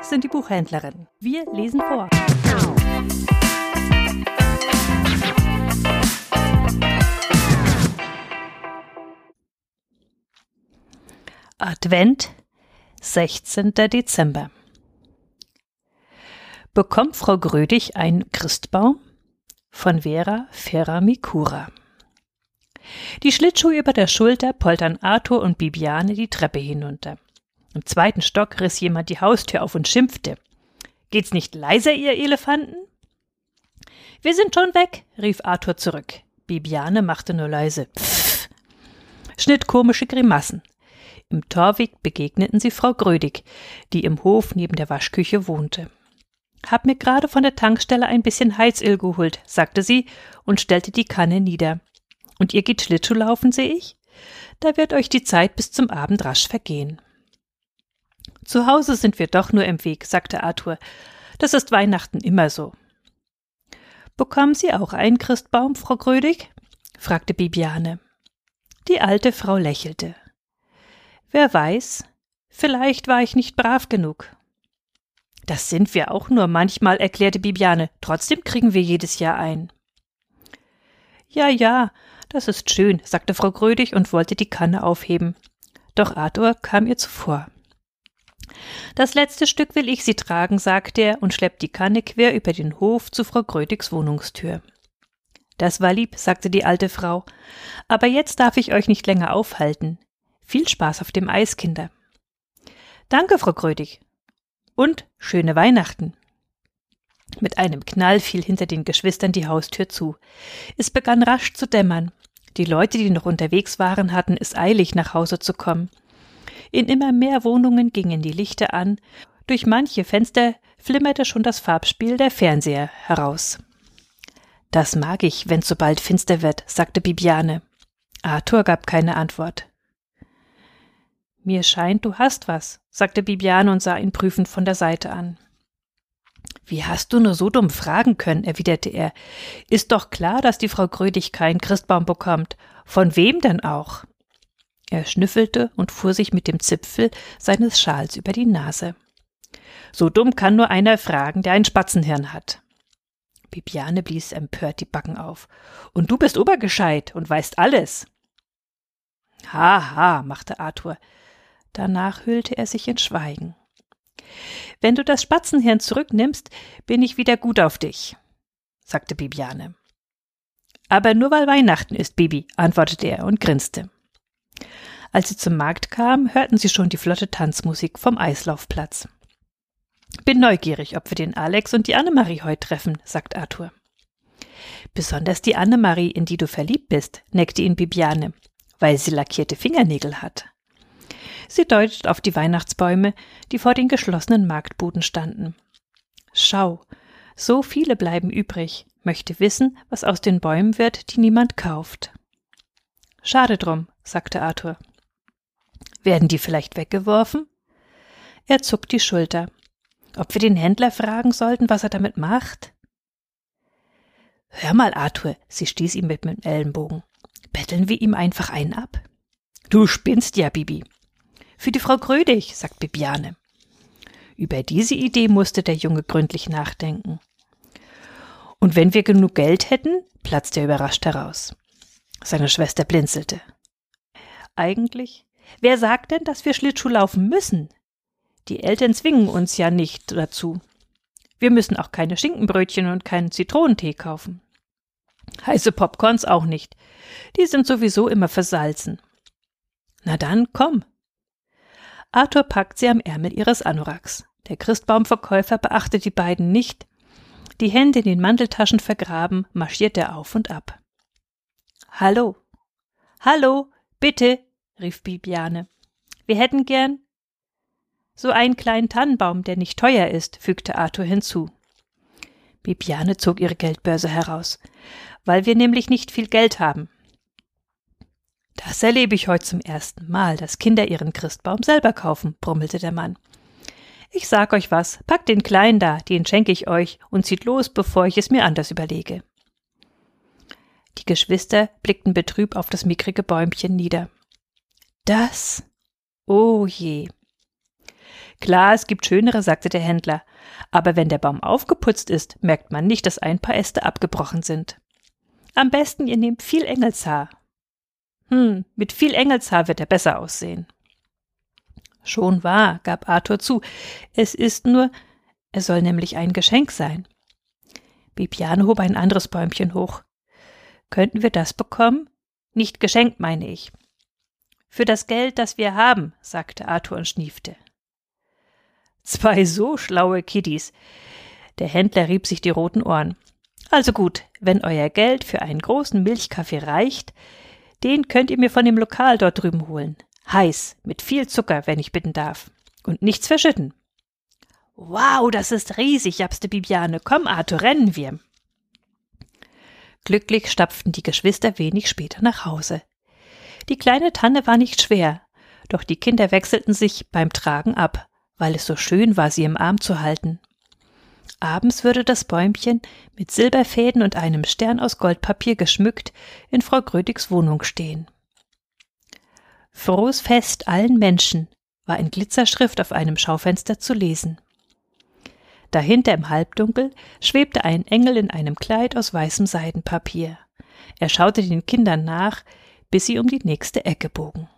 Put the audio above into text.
Kinderbuchhändlerin. Wir lesen vor. Advent, 16. Dezember. Bekommt Frau Grödig einen Christbaum? Von Vera Ferramikura. Die Schlittschuhe über der Schulter poltern Arthur und Bibiane die Treppe hinunter. Im zweiten Stock riss jemand die Haustür auf und schimpfte. Geht's nicht leiser, ihr Elefanten? Wir sind schon weg, rief Arthur zurück. Bibiane machte nur leise Pfff, schnitt komische Grimassen. Im Torweg begegneten sie Frau Grödig, die im Hof neben der Waschküche wohnte. Hab mir gerade von der Tankstelle ein bisschen Heizöl geholt, sagte sie und stellte die Kanne nieder. Und ihr geht Schlittschuhlaufen, sehe ich? Da wird euch die Zeit bis zum Abend rasch vergehen. Zu Hause sind wir doch nur im Weg, sagte Arthur. Das ist Weihnachten immer so. Bekommen Sie auch einen Christbaum, Frau Grödig? fragte Bibiane. Die alte Frau lächelte. Wer weiß, vielleicht war ich nicht brav genug. Das sind wir auch nur manchmal, erklärte Bibiane. Trotzdem kriegen wir jedes Jahr ein. Ja, ja, das ist schön, sagte Frau Grödig und wollte die Kanne aufheben. Doch Arthur kam ihr zuvor. Das letzte Stück will ich Sie tragen, sagte er und schleppt die Kanne quer über den Hof zu Frau Grödigs Wohnungstür. Das war lieb, sagte die alte Frau. Aber jetzt darf ich euch nicht länger aufhalten. Viel Spaß auf dem Eis, Kinder. Danke, Frau Grödig. Und schöne Weihnachten. Mit einem Knall fiel hinter den Geschwistern die Haustür zu. Es begann rasch zu dämmern. Die Leute, die noch unterwegs waren, hatten es eilig, nach Hause zu kommen. In immer mehr Wohnungen gingen die Lichter an, durch manche Fenster flimmerte schon das Farbspiel der Fernseher heraus. Das mag ich, wenn's so bald finster wird, sagte Bibiane. Arthur gab keine Antwort. Mir scheint, du hast was, sagte Bibiane und sah ihn prüfend von der Seite an. Wie hast du nur so dumm fragen können, erwiderte er. Ist doch klar, dass die Frau Grödig keinen Christbaum bekommt. Von wem denn auch? Er schnüffelte und fuhr sich mit dem Zipfel seines Schals über die Nase. So dumm kann nur einer fragen, der ein Spatzenhirn hat. Bibiane blies empört die Backen auf. Und du bist obergescheit und weißt alles. Ha, ha, machte Arthur. Danach hüllte er sich in Schweigen. Wenn du das Spatzenhirn zurücknimmst, bin ich wieder gut auf dich, sagte Bibiane. Aber nur weil Weihnachten ist, Bibi, antwortete er und grinste. Als sie zum Markt kamen, hörten sie schon die flotte Tanzmusik vom Eislaufplatz. Bin neugierig, ob wir den Alex und die Annemarie heute treffen, sagt Arthur. Besonders die Annemarie, in die du verliebt bist, neckte ihn Bibiane, weil sie lackierte Fingernägel hat. Sie deutet auf die Weihnachtsbäume, die vor den geschlossenen Marktbuden standen. Schau, so viele bleiben übrig, möchte wissen, was aus den Bäumen wird, die niemand kauft. Schade drum, sagte Arthur. Werden die vielleicht weggeworfen? Er zuckt die Schulter. Ob wir den Händler fragen sollten, was er damit macht? Hör mal, Arthur, sie stieß ihm mit dem Ellenbogen. Betteln wir ihm einfach einen ab? Du spinnst ja, Bibi. Für die Frau Grödig, sagt Bibiane. Über diese Idee musste der Junge gründlich nachdenken. Und wenn wir genug Geld hätten, platzte er überrascht heraus. Seine Schwester blinzelte. Eigentlich? Wer sagt denn, dass wir Schlittschuh laufen müssen? Die Eltern zwingen uns ja nicht dazu. Wir müssen auch keine Schinkenbrötchen und keinen Zitronentee kaufen. Heiße Popcorns auch nicht. Die sind sowieso immer versalzen. Na dann, komm, Arthur packt sie am Ärmel ihres Anoraks. Der Christbaumverkäufer beachtet die beiden nicht. Die Hände in den Manteltaschen vergraben, marschiert er auf und ab. Hallo. Hallo, bitte, rief Bibiane. Wir hätten gern so einen kleinen Tannenbaum, der nicht teuer ist, fügte Arthur hinzu. Bibiane zog ihre Geldbörse heraus. Weil wir nämlich nicht viel Geld haben. Das erlebe ich heute zum ersten Mal, dass Kinder ihren Christbaum selber kaufen, brummelte der Mann. Ich sag euch was, packt den Kleinen da, den schenke ich euch und zieht los, bevor ich es mir anders überlege. Die Geschwister blickten betrübt auf das mickrige Bäumchen nieder. Das? Oh je. Klar, es gibt schönere, sagte der Händler, aber wenn der Baum aufgeputzt ist, merkt man nicht, dass ein paar Äste abgebrochen sind. Am besten ihr nehmt viel Engelshaar. Hm, mit viel Engelshaar wird er besser aussehen. Schon wahr, gab Arthur zu. Es ist nur, er soll nämlich ein Geschenk sein. Bibiane hob ein anderes Bäumchen hoch. Könnten wir das bekommen? Nicht geschenkt, meine ich. Für das Geld, das wir haben, sagte Arthur und schniefte. Zwei so schlaue Kiddies. Der Händler rieb sich die roten Ohren. Also gut, wenn euer Geld für einen großen Milchkaffee reicht, den könnt ihr mir von dem Lokal dort drüben holen. Heiß, mit viel Zucker, wenn ich bitten darf. Und nichts verschütten. Wow, das ist riesig, japste Bibiane. Komm, Arthur, rennen wir. Glücklich stapften die Geschwister wenig später nach Hause. Die kleine Tanne war nicht schwer, doch die Kinder wechselten sich beim Tragen ab, weil es so schön war, sie im Arm zu halten. Abends würde das Bäumchen mit Silberfäden und einem Stern aus Goldpapier geschmückt in Frau Grödigs Wohnung stehen. Frohes Fest allen Menschen war in Glitzerschrift auf einem Schaufenster zu lesen. Dahinter im Halbdunkel schwebte ein Engel in einem Kleid aus weißem Seidenpapier. Er schaute den Kindern nach, bis sie um die nächste Ecke bogen.